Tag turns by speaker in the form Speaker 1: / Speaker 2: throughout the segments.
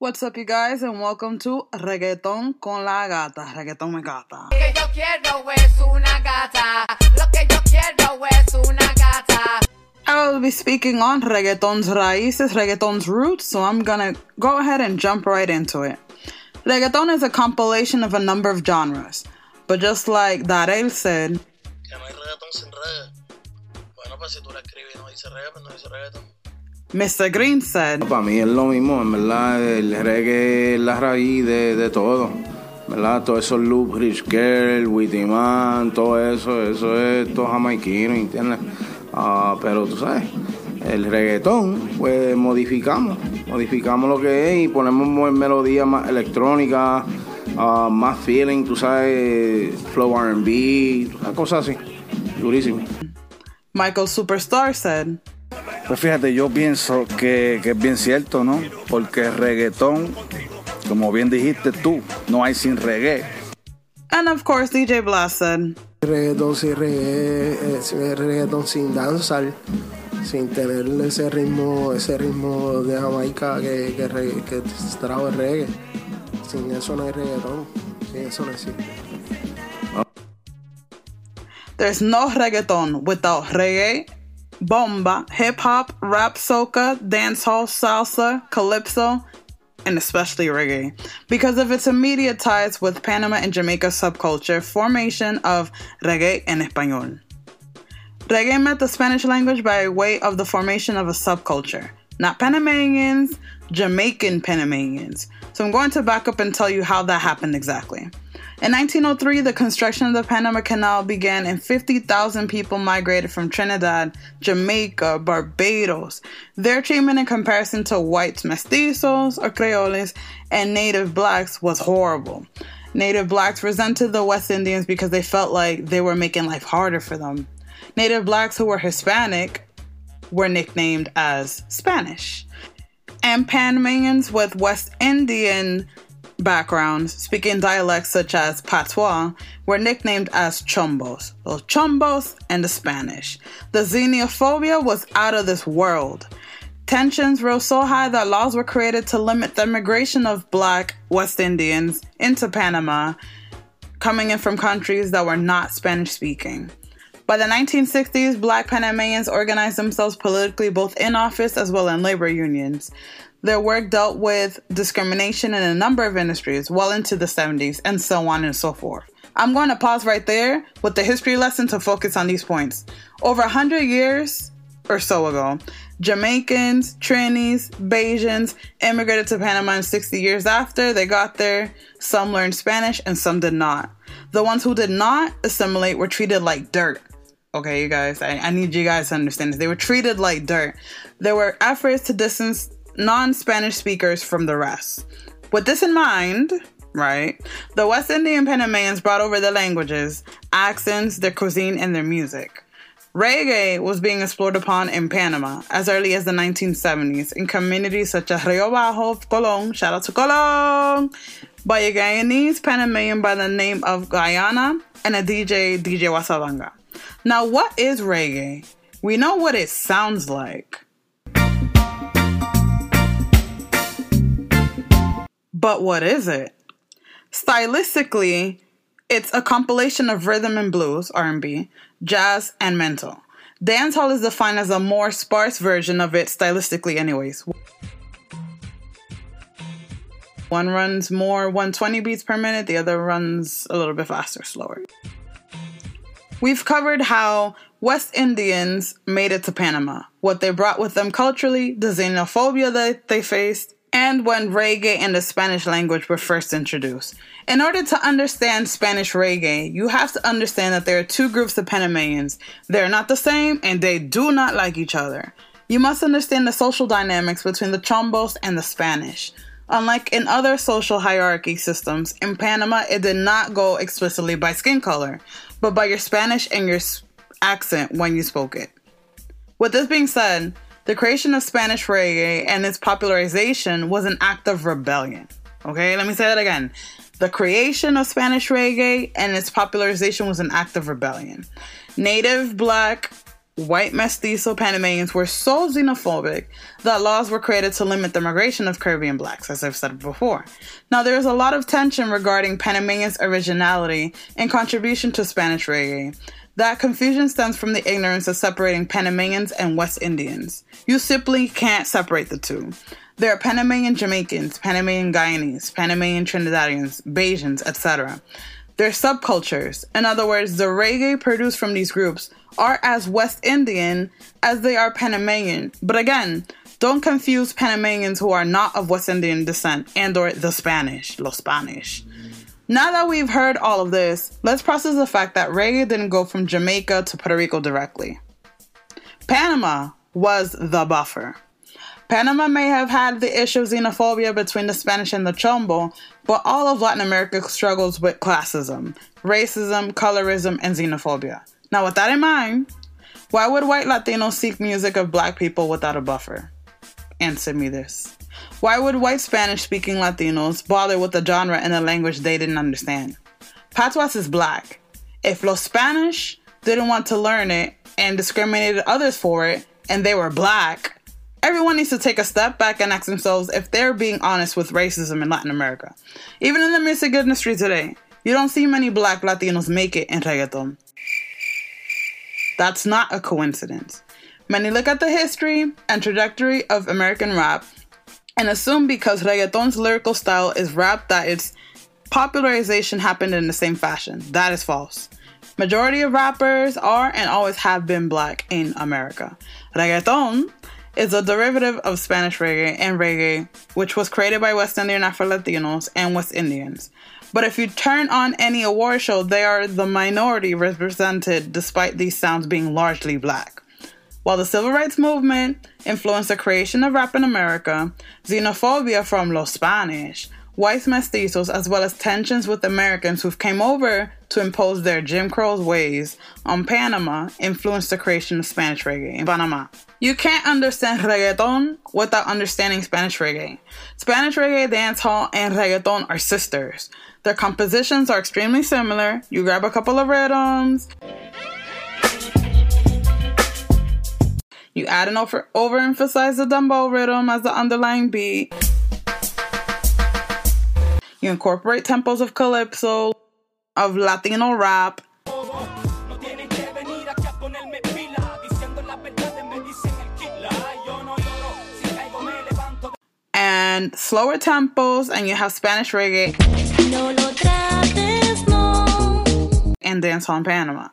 Speaker 1: What's up, you guys, and welcome to Reggaeton con la Gata. Reggaeton me gata.
Speaker 2: Lo que yo quiero es una gata. Lo que yo quiero es una gata.
Speaker 1: I will be speaking on reggaeton's raíces, reggaeton's roots, so I'm gonna go ahead and jump right into it. Reggaeton is a compilation of a number of genres, but just like Darell said, Mr. Green said,
Speaker 3: Para mí es lo mismo, en verdad, el reggae es la raíz de, de todo, ¿verdad? Todos esos loops, Rich Girl, Witty Man, todo eso, eso es todo jamaiquino, ¿entiendes? Ah, pero tú sabes, el reggaetón, pues modificamos, modificamos lo que es y ponemos mo- melodías más electrónicas, ah, más feeling, tú sabes, flow RB, una cosa así, durísimo.
Speaker 1: Michael Superstar said,
Speaker 4: Pues fíjate, yo pienso que, que es bien cierto, ¿no? Porque el reggaetón, como bien dijiste tú, no hay sin reggae.
Speaker 1: and of course DJ said,
Speaker 5: reggaetón sin reggae, eh, sin- reggaetón sin danzar, sin tener ese ritmo, ese ritmo de Jamaica que, que, re- que trajo el reggae. Sin eso no hay reggaetón, sin eso no existe.
Speaker 1: There's no reggaeton without reggae, bomba, hip hop, rap, soca, dancehall, salsa, calypso, and especially reggae. Because of its immediate ties with Panama and Jamaica subculture, formation of reggae en español. Reggae met the Spanish language by way of the formation of a subculture. Not Panamanians, Jamaican Panamanians. So I'm going to back up and tell you how that happened exactly. In 1903, the construction of the Panama Canal began, and 50,000 people migrated from Trinidad, Jamaica, Barbados. Their treatment in comparison to whites, mestizos, or creoles, and native blacks was horrible. Native blacks resented the West Indians because they felt like they were making life harder for them. Native blacks who were Hispanic were nicknamed as Spanish. And Panamanians with West Indian backgrounds, speaking dialects such as patois, were nicknamed as chombos. Los chombos and the Spanish. The xenophobia was out of this world. Tensions rose so high that laws were created to limit the immigration of black West Indians into Panama, coming in from countries that were not Spanish speaking. By the 1960s, black Panamanians organized themselves politically both in office as well in labor unions. Their work dealt with discrimination in a number of industries well into the 70s, and so on and so forth. I'm going to pause right there with the history lesson to focus on these points. Over 100 years or so ago, Jamaicans, Trinis, Bajans immigrated to Panama, and 60 years after they got there, some learned Spanish and some did not. The ones who did not assimilate were treated like dirt. Okay, you guys, I, I need you guys to understand this. They were treated like dirt. There were efforts to distance non Spanish speakers from the rest. With this in mind, right, the West Indian Panamanians brought over their languages, accents, their cuisine, and their music. Reggae was being explored upon in Panama as early as the 1970s in communities such as Río Abajo, Colón, shout out to Colón, by a Guyanese Panamanian by the name of Guyana and a DJ, DJ Wasabanga. Now, what is reggae? We know what it sounds like. But what is it? Stylistically, it's a compilation of rhythm and blues, R&B, jazz, and mento. Dancehall is defined as a more sparse version of it stylistically anyways. One runs more 120 beats per minute, the other runs a little bit faster, slower. We've covered how West Indians made it to Panama, what they brought with them culturally, the xenophobia that they faced, and when reggae and the Spanish language were first introduced. In order to understand Spanish reggae, you have to understand that there are two groups of Panamanians. They're not the same and they do not like each other. You must understand the social dynamics between the Chombos and the Spanish. Unlike in other social hierarchy systems, in Panama it did not go explicitly by skin color, but by your Spanish and your accent when you spoke it. With this being said, the creation of Spanish reggae and its popularization was an act of rebellion. Okay, let me say that again. The creation of Spanish reggae and its popularization was an act of rebellion. Native black white mestizo Panamanians were so xenophobic that laws were created to limit the migration of Caribbean blacks, as I've said before. Now, there is a lot of tension regarding Panamanians' originality and contribution to Spanish reggae. That confusion stems from the ignorance of separating Panamanians and West Indians. You simply can't separate the two. There are Panamanian Jamaicans, Panamanian Guyanese, Panamanian Trinidadians, Bajans, etc. They're subcultures. In other words, the reggae produced from these groups are as West Indian as they are Panamanian. But again, don't confuse Panamanians who are not of West Indian descent and or the Spanish, los Spanish. Now that we've heard all of this, let's process the fact that reggae didn't go from Jamaica to Puerto Rico directly. Panama was the buffer. Panama may have had the issue of xenophobia between the Spanish and the Chombo, but all of Latin America struggles with classism, racism, colorism, and xenophobia. Now, with that in mind, why would white Latinos seek music of black people without a buffer? Answer me this. Why would white Spanish speaking Latinos bother with a genre and a language they didn't understand? Patois is black. If Los Spanish didn't want to learn it and discriminated others for it, and they were black, Everyone needs to take a step back and ask themselves if they're being honest with racism in Latin America. Even in the music industry today, you don't see many black Latinos make it in reggaeton. That's not a coincidence. Many look at the history and trajectory of American rap and assume because reggaeton's lyrical style is rap that its popularization happened in the same fashion. That is false. Majority of rappers are and always have been black in America. Reggaeton is a derivative of Spanish reggae and reggae, which was created by West Indian Afro Latinos and West Indians. But if you turn on any award show, they are the minority represented despite these sounds being largely black. While the civil rights movement influenced the creation of rap in America, xenophobia from Los Spanish, white mestizos, as well as tensions with Americans who came over to impose their Jim Crow ways on Panama influenced the creation of Spanish reggae in Panama. You can't understand reggaeton without understanding Spanish reggae. Spanish reggae, dancehall, and reggaeton are sisters. Their compositions are extremely similar. You grab a couple of rhythms, you add and over overemphasize the dembow rhythm as the underlying beat. You incorporate tempos of calypso, of Latino rap, and slower tempos, and you have Spanish reggae
Speaker 6: No lo trates, no.
Speaker 1: and dancehall in Panama.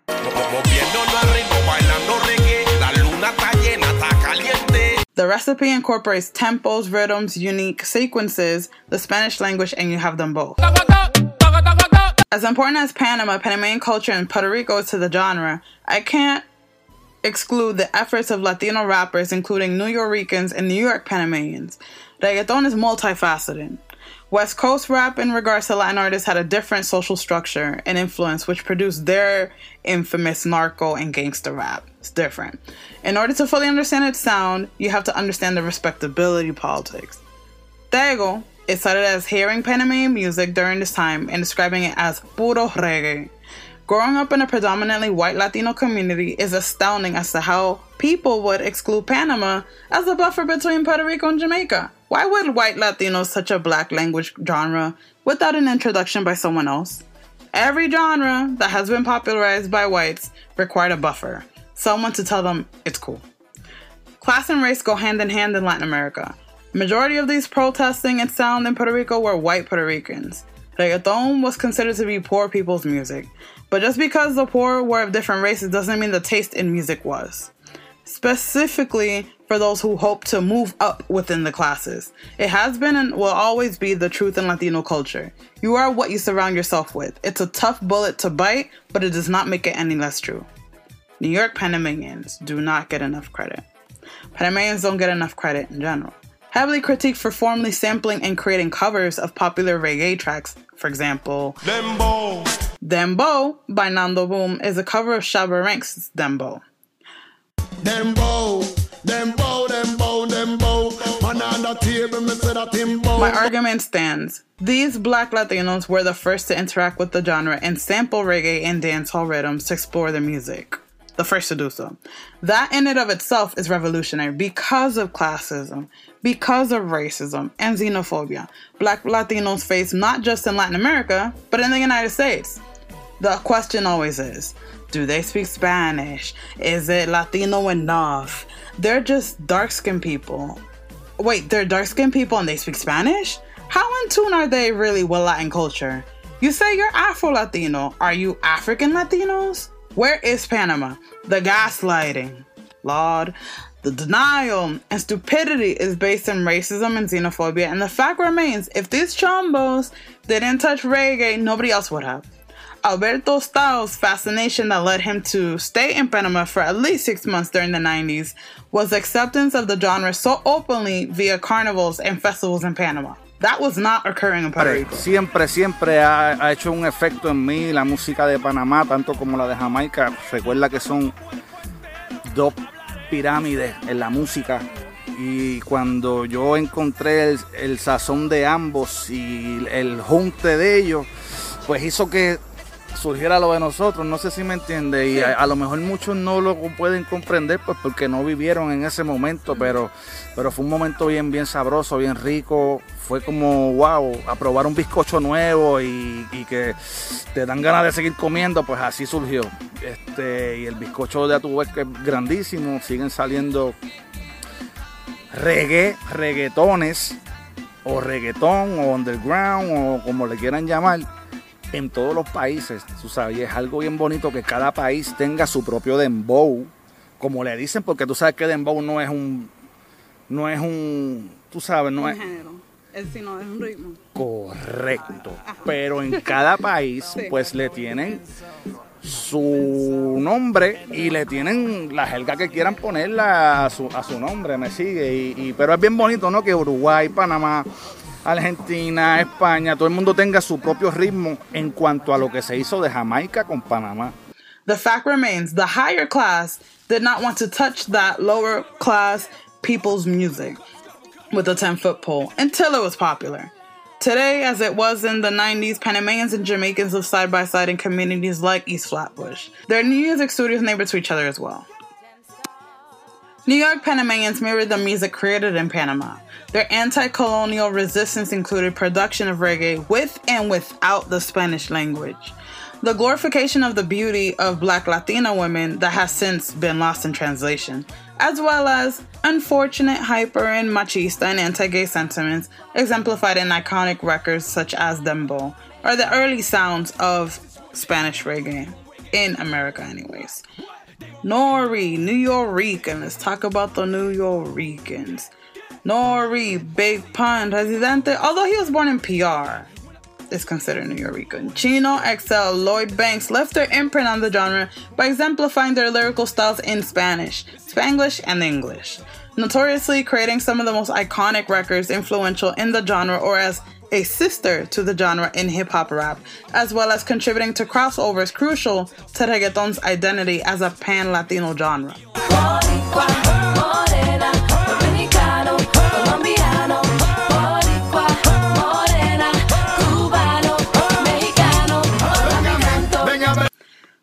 Speaker 1: The recipe incorporates tempos, rhythms, unique sequences, the Spanish language, and you have them both. As important as Panama, Panamanian culture, and Puerto Rico is to the genre, I can't exclude the efforts of Latino rappers, including New Yorkers and New York Panamanians. Reggaeton is multifaceted. West Coast rap, in regards to Latin artists, had a different social structure and influence, which produced their infamous narco and gangster rap. It's different. In order to fully understand its sound, you have to understand the respectability politics. Tego is cited as hearing Panamanian music during this time and describing it as puro reggae. Growing up in a predominantly white Latino community is astounding as to how people would exclude Panama as a buffer between Puerto Rico and Jamaica. Why would white Latinos such a black language genre without an introduction by someone else? Every genre that has been popularized by whites required a buffer, someone to tell them it's cool. Class and race go hand in hand in Latin America. Majority of these protesting and sound in Puerto Rico were white Puerto Ricans. Reggaeton was considered to be poor people's music, but just because the poor were of different races doesn't mean the taste in music was. Specifically for those who hope to move up within the classes. It has been and will always be the truth in Latino culture. You are what you surround yourself with. It's a tough bullet to bite, but it does not make it any less true. New York Panamanians do not get enough credit. Panamanians don't get enough credit in general. Heavily critiqued for formally sampling and creating covers of popular reggae tracks, for example,
Speaker 7: Dembo.
Speaker 1: Dembo by Nando Boom is a cover of Shabba Ranks' Dembo.
Speaker 8: Dembo, dembo, dembo, dembo. Man on the table, me say that him bow.
Speaker 1: My argument stands. These black Latinos were the first to interact with the genre and sample reggae and dancehall rhythms to explore the music. the first to do so. That in and of itself is revolutionary because of classism, because of racism and xenophobia. Black Latinos face not just in Latin America, but in the United States. The question always is do they speak Spanish? Is it Latino enough? They're just dark skinned people. Wait, they're dark skinned people and they speak Spanish? How in tune are they really with Latin culture? You say you're Afro Latino. Are you African Latinos? Where is Panama? The gaslighting. Lord. The denial and stupidity is based in racism and xenophobia, and the fact remains if these chombos didn't touch reggae, nobody else would have. Alberto Stao's fascination that led him to stay in Panama for at least six months during the 90s was acceptance of the genre so openly via carnivals and festivals in Panama. That was not occurring in Puerto Rico.
Speaker 4: Siempre, siempre ha, ha hecho un efecto en mí la música de Panamá, tanto como la de Jamaica. Recuerda que son dos pirámides en la música. Y cuando yo encontré el, el sazón de ambos y el junte de ellos, pues hizo que surgiera lo de nosotros, no sé si me entiende, y a, a lo mejor muchos no lo pueden comprender pues porque no vivieron en ese momento, pero, pero fue un momento bien, bien sabroso, bien rico, fue como wow, a probar un bizcocho nuevo y, y que te dan ganas de seguir comiendo, pues así surgió. Este, y el bizcocho de Atubec que es grandísimo, siguen saliendo reggae, reggaetones, o reggaetón, o underground, o como le quieran llamar en todos los países, tú sabes, y es algo bien bonito que cada país tenga su propio dembow, como le dicen, porque tú sabes que dembow no es un, no es un, tú sabes, no es
Speaker 1: Es, sino es un ritmo.
Speaker 4: correcto, pero en cada país, pues le tienen su nombre y le tienen la jerga que quieran ponerla a su, a su nombre, me sigue, y, y- pero es bien bonito, ¿no? Que Uruguay, Panamá, Argentina, España, todo el mundo tenga su propio ritmo en cuanto a lo que se hizo de Jamaica con Panamá.
Speaker 1: The fact remains the higher class did not want to touch that lower class people's music with a 10 foot pole until it was popular. Today, as it was in the 90s, Panamanians and Jamaicans live side by side in communities like East Flatbush. Their music studios neighbor to each other as well. New York Panamanians mirrored the music created in Panama. Their anti colonial resistance included production of reggae with and without the Spanish language. The glorification of the beauty of black Latina women that has since been lost in translation, as well as unfortunate hyper and machista and anti gay sentiments exemplified in iconic records such as Dembo, are the early sounds of Spanish reggae, in America, anyways. Nori, New Yorkers. Let's talk about the New Yorkers. Nori, Big Pun, Residente, although he was born in PR, is considered Nuyorican. Chino, XL, Lloyd Banks left their imprint on the genre by exemplifying their lyrical styles in Spanish, Spanglish, and English, notoriously creating some of the most iconic records influential in the genre or as a sister to the genre in hip hop rap, as well as contributing to crossovers crucial to reggaeton's identity as a pan Latino genre.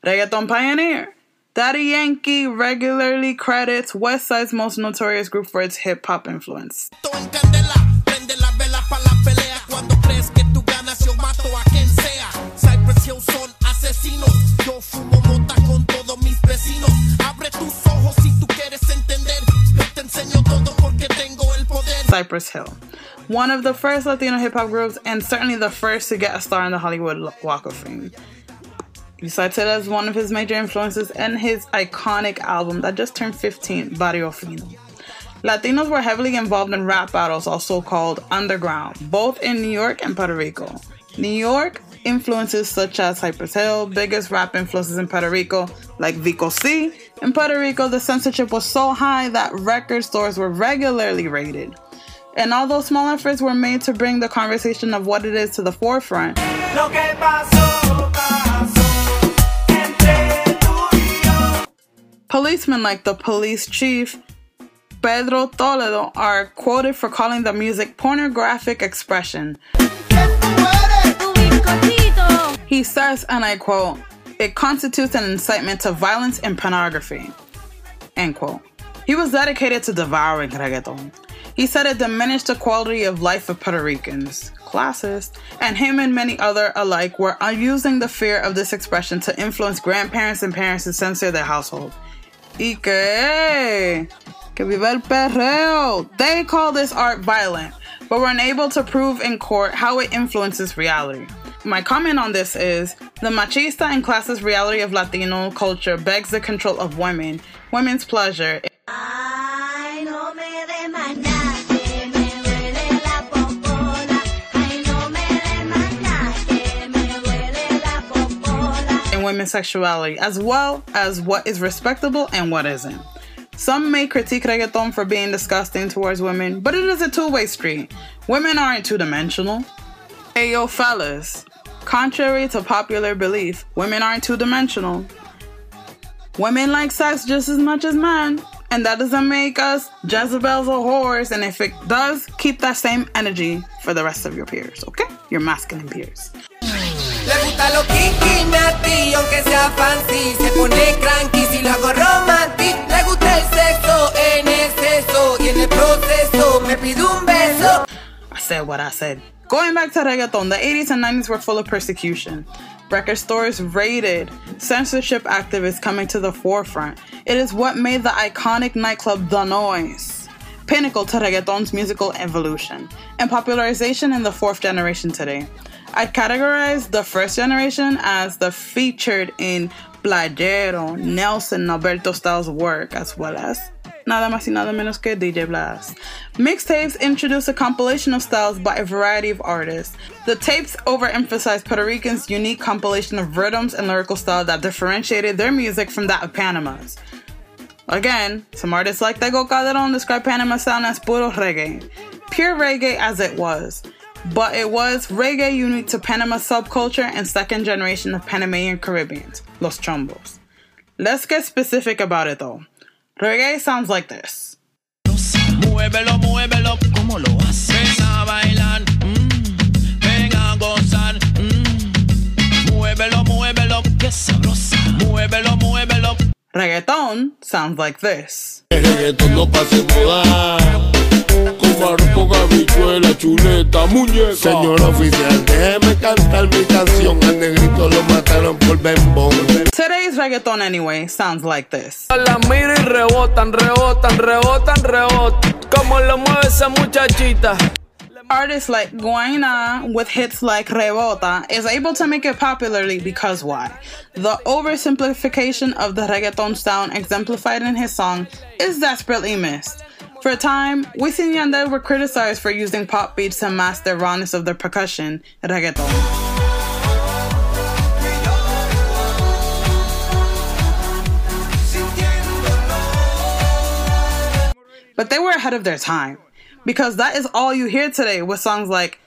Speaker 1: Reggaeton pioneer. Daddy Yankee regularly credits West Side's most notorious group for its hip hop influence.
Speaker 7: Cypress Hill.
Speaker 1: One of the first Latino hip hop groups, and certainly the first to get a star on the Hollywood Walk of Fame. He cites it as one of his major influences and his iconic album that just turned 15, Barrio Fino. Latinos were heavily involved in rap battles, also called underground, both in New York and Puerto Rico. New York influences such as Cypress Hill, biggest rap influences in Puerto Rico, like Vico C. In Puerto Rico, the censorship was so high that record stores were regularly raided. And although small efforts were made to bring the conversation of what it is to the forefront, policemen like the police chief Pedro Toledo are quoted for calling the music pornographic expression. He says, and I quote, it constitutes an incitement to violence and pornography. End quote. He was dedicated to devouring reggaeton. He said it diminished the quality of life of Puerto Ricans, classist, and him and many other alike were using the fear of this expression to influence grandparents and parents to censor their household. Y que, que viva el perreo. They call this art violent, but were unable to prove in court how it influences reality. My comment on this is the machista and classist reality of Latino culture begs the control of women, women's pleasure. Women's sexuality, as well as what is respectable and what isn't. Some may critique reggaeton for being disgusting towards women, but it is a two way street. Women aren't two dimensional. Hey yo, fellas. Contrary to popular belief, women aren't two dimensional. Women like sex just as much as men, and that doesn't make us Jezebels or whores. And if it does, keep that same energy for the rest of your peers, okay? Your masculine peers.
Speaker 2: Gusta lo kinky, aunque sea fancy Se pone cranky si lo hago romantic Le gusta el sexo en exceso Y en el proceso me pide un beso
Speaker 1: I said what I said. Going back to reggaeton, the 80s and 90s were full of persecution. Record stores raided, censorship activists coming to the forefront. It is what made the iconic nightclub The Noise pinnacle to reggaeton's musical evolution and popularization in the fourth generation today. I'd categorize the first generation as the featured in Playero, Nelson, Alberto Stylee's work, as well as nada más y nada menos que DJ Blass. Mixtapes introduce a compilation of styles by a variety of artists. The tapes overemphasize Puerto Ricans' unique compilation of rhythms and lyrical style that differentiated their music from that of Panama's. Again, some artists like Tego Calderon describe Panama sound as puro reggae. Pure reggae as it was. But it was reggae unique to Panama subculture and second generation of Panamanian Caribbeans, Los Chombos. Let's get specific about it though. Reggae sounds like this.
Speaker 7: Muévelo, muévelo, ¿cómo lo haces? Ven a bailar, mm, ven a gozar, mm. Muévelo, muévelo, qué sabrosa. Muévelo, muévelo.
Speaker 1: Reggaeton sounds like this.
Speaker 8: El reggaetón no pase moda. Con barco, habichuela, chuleta, muñeca. Señor oficial, déjeme cantar mi canción. Al negrito lo mataron por bembón.
Speaker 1: Today's reggaeton, anyway, sounds like this.
Speaker 9: La miro y rebotan, rebotan, rebotan, rebotan. Como lo mueve esa muchachita.
Speaker 1: Artists like Guaynaa with hits like Rebota is able to make it popularly because why? The oversimplification of the reggaeton sound exemplified in his song is desperately missed. For a time, Wisin and Yandel were criticized for using pop beats to mask the rawness of their percussion, reggaeton. But they were ahead of their time because that is all you hear today with songs like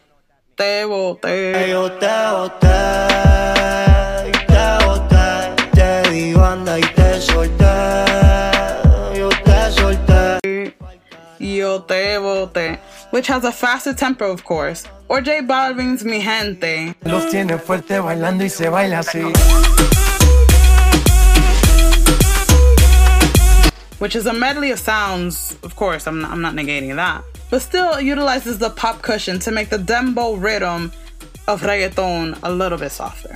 Speaker 1: Te Boté.
Speaker 10: Yo te te Yo Te
Speaker 1: Boté, which has a faster tempo, of course, or J Balvin's Mi Gente,
Speaker 10: Los tiene fuerte bailando y se baila así.
Speaker 1: which is a medley of sounds. Of course, I'm not, I'm not negating that, but still utilizes the pop cushion to make the dembow rhythm of reggaeton a little bit softer.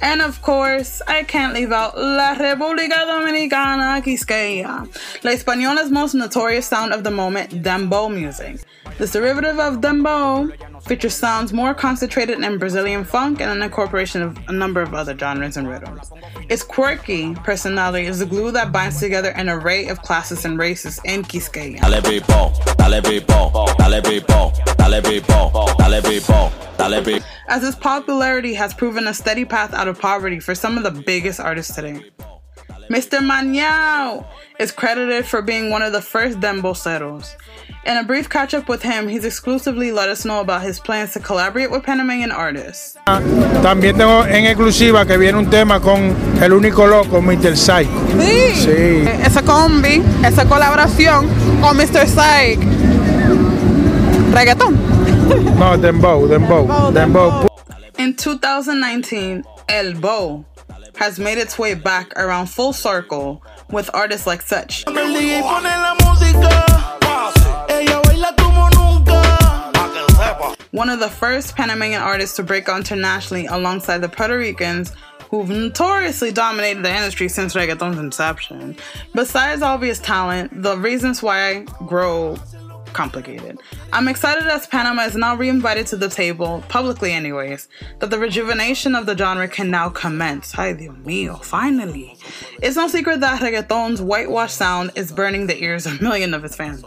Speaker 1: And of course, I can't leave out La República Dominicana Quisqueya, La Española's most notorious sound of the moment, dembow music. This derivative of dembow features sounds more concentrated in Brazilian funk and an incorporation of a number of other genres and rhythms. Its quirky personality is the glue that binds together an array of classes and races in Quisqueya. As its popularity has proven a steady path out of poverty for some of the biggest artists today. Mr. Mañao is credited for being one of the first demboceros. In a brief catch up with him, he's exclusively let us know about his plans to collaborate with Panamanian artists.
Speaker 11: También tengo en exclusiva que viene un tema con el único loco, Mr. Psycho.
Speaker 1: Sí,
Speaker 11: Sí.
Speaker 1: esa combi, esa colaboración con Mr. Psych. Reggaeton.
Speaker 11: No, Dembow, Dembow, Dembow.
Speaker 1: In 2019, El Bo, has made its way back around full circle with artists like such.
Speaker 12: El DJ pone la música. Ella baila como nunca.
Speaker 1: One of the first Panamanian artists to break out internationally alongside the Puerto Ricans who've notoriously dominated the industry since reggaeton's inception. Besides obvious talent, the reasons why I grow complicated. I'm excited as Panama is now reinvited to the table, publicly anyways, that the rejuvenation of the genre can now commence. Ay, Dios mío, finally. It's no secret that reggaeton's whitewash sound is burning the ears of millions of its fans.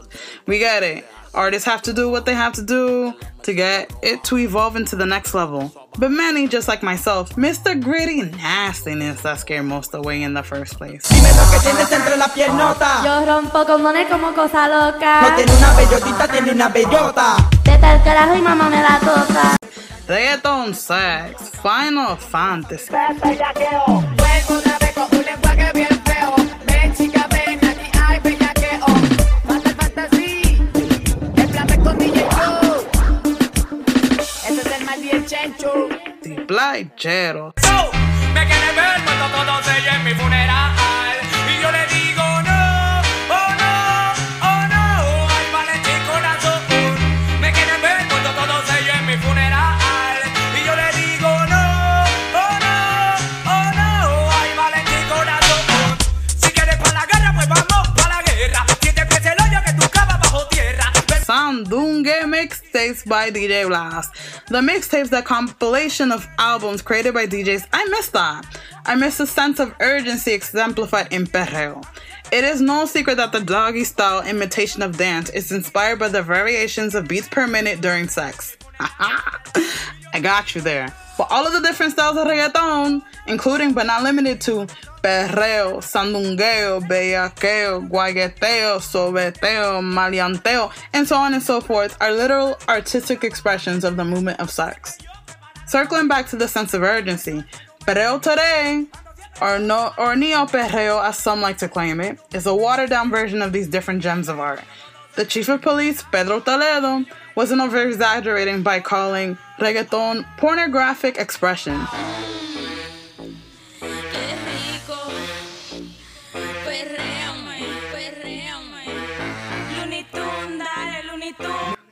Speaker 1: We get it. Artists have to do what they have to do to get it to evolve into the next level. But many, just like myself, miss the gritty nastiness that scared most away in the first place.
Speaker 2: que tienes entre la piernota.
Speaker 13: Yo rompo condones como cosa loca.
Speaker 2: No tiene una bellotita, tiene una bellota.
Speaker 13: Teta el carajo y mamá me la toca.
Speaker 1: Reggaeton sex, Final Fantasy. Playero.
Speaker 9: Me quieren ver cuando todos en mi funeral.
Speaker 1: By DJ Blass. The mixtapes, the compilation of albums created by DJs. I miss that. I miss the sense of urgency exemplified in Perreo. It is no secret that the doggy style imitation of dance is inspired by the variations of beats per minute during sex. I got you there. For all of the different styles of reggaeton, including but not limited to perreo, sandungueo, bellaqueo, guayeteo, sobeteo, maleanteo, and so on and so forth, are literal artistic expressions of the movement of sex. Circling back to the sense of urgency, perreo today, or no or neo perreo as some like to claim it, is a watered down version of these different gems of art. The chief of police, Pedro Toledo, wasn't over exaggerating by calling reggaeton pornographic expression.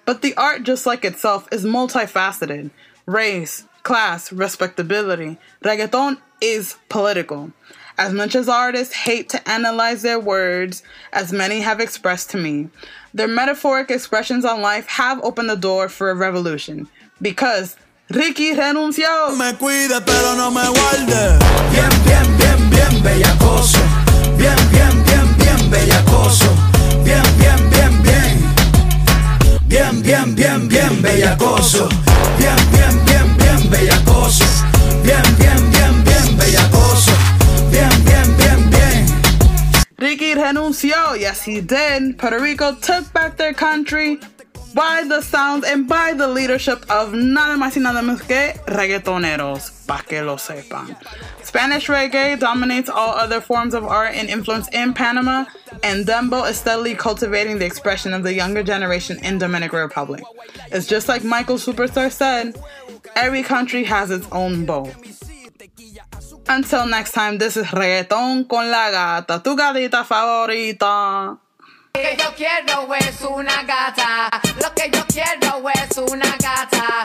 Speaker 1: But the art, just like itself, is multifaceted. Race, class, respectability. Reggaeton is political. As much as artists hate to analyze their words, as many have expressed to me, their metaphoric expressions on life have opened the door for a revolution. Because Ricky renunció.
Speaker 12: Me cuide, pero no me guarde. Bien, bien, bien, bien, bellacoso. Bien, bien, bien, bien, bellacoso. Bien, bien, bien, bien. Bien, bien, bien, bien, bellacoso. Bien, bien, bien, bien, bellacoso. Bien, bien, bien, bien,
Speaker 1: renunció. Yes, he did. Puerto Rico took back their country by the sounds and by the leadership of nada más y nada menos que reggaetoneros, pa' que lo sepan. Spanish reggae dominates all other forms of art and influence in Panama, and Dembow is steadily cultivating the expression of the younger generation in Dominican Republic. It's just like Michael Superstar said, every country has its own bow. Until next time, this is Reggaeton con la gata, tu gatita favorita.
Speaker 2: Lo que yo quiero es una gata. Lo que yo quiero es una gata.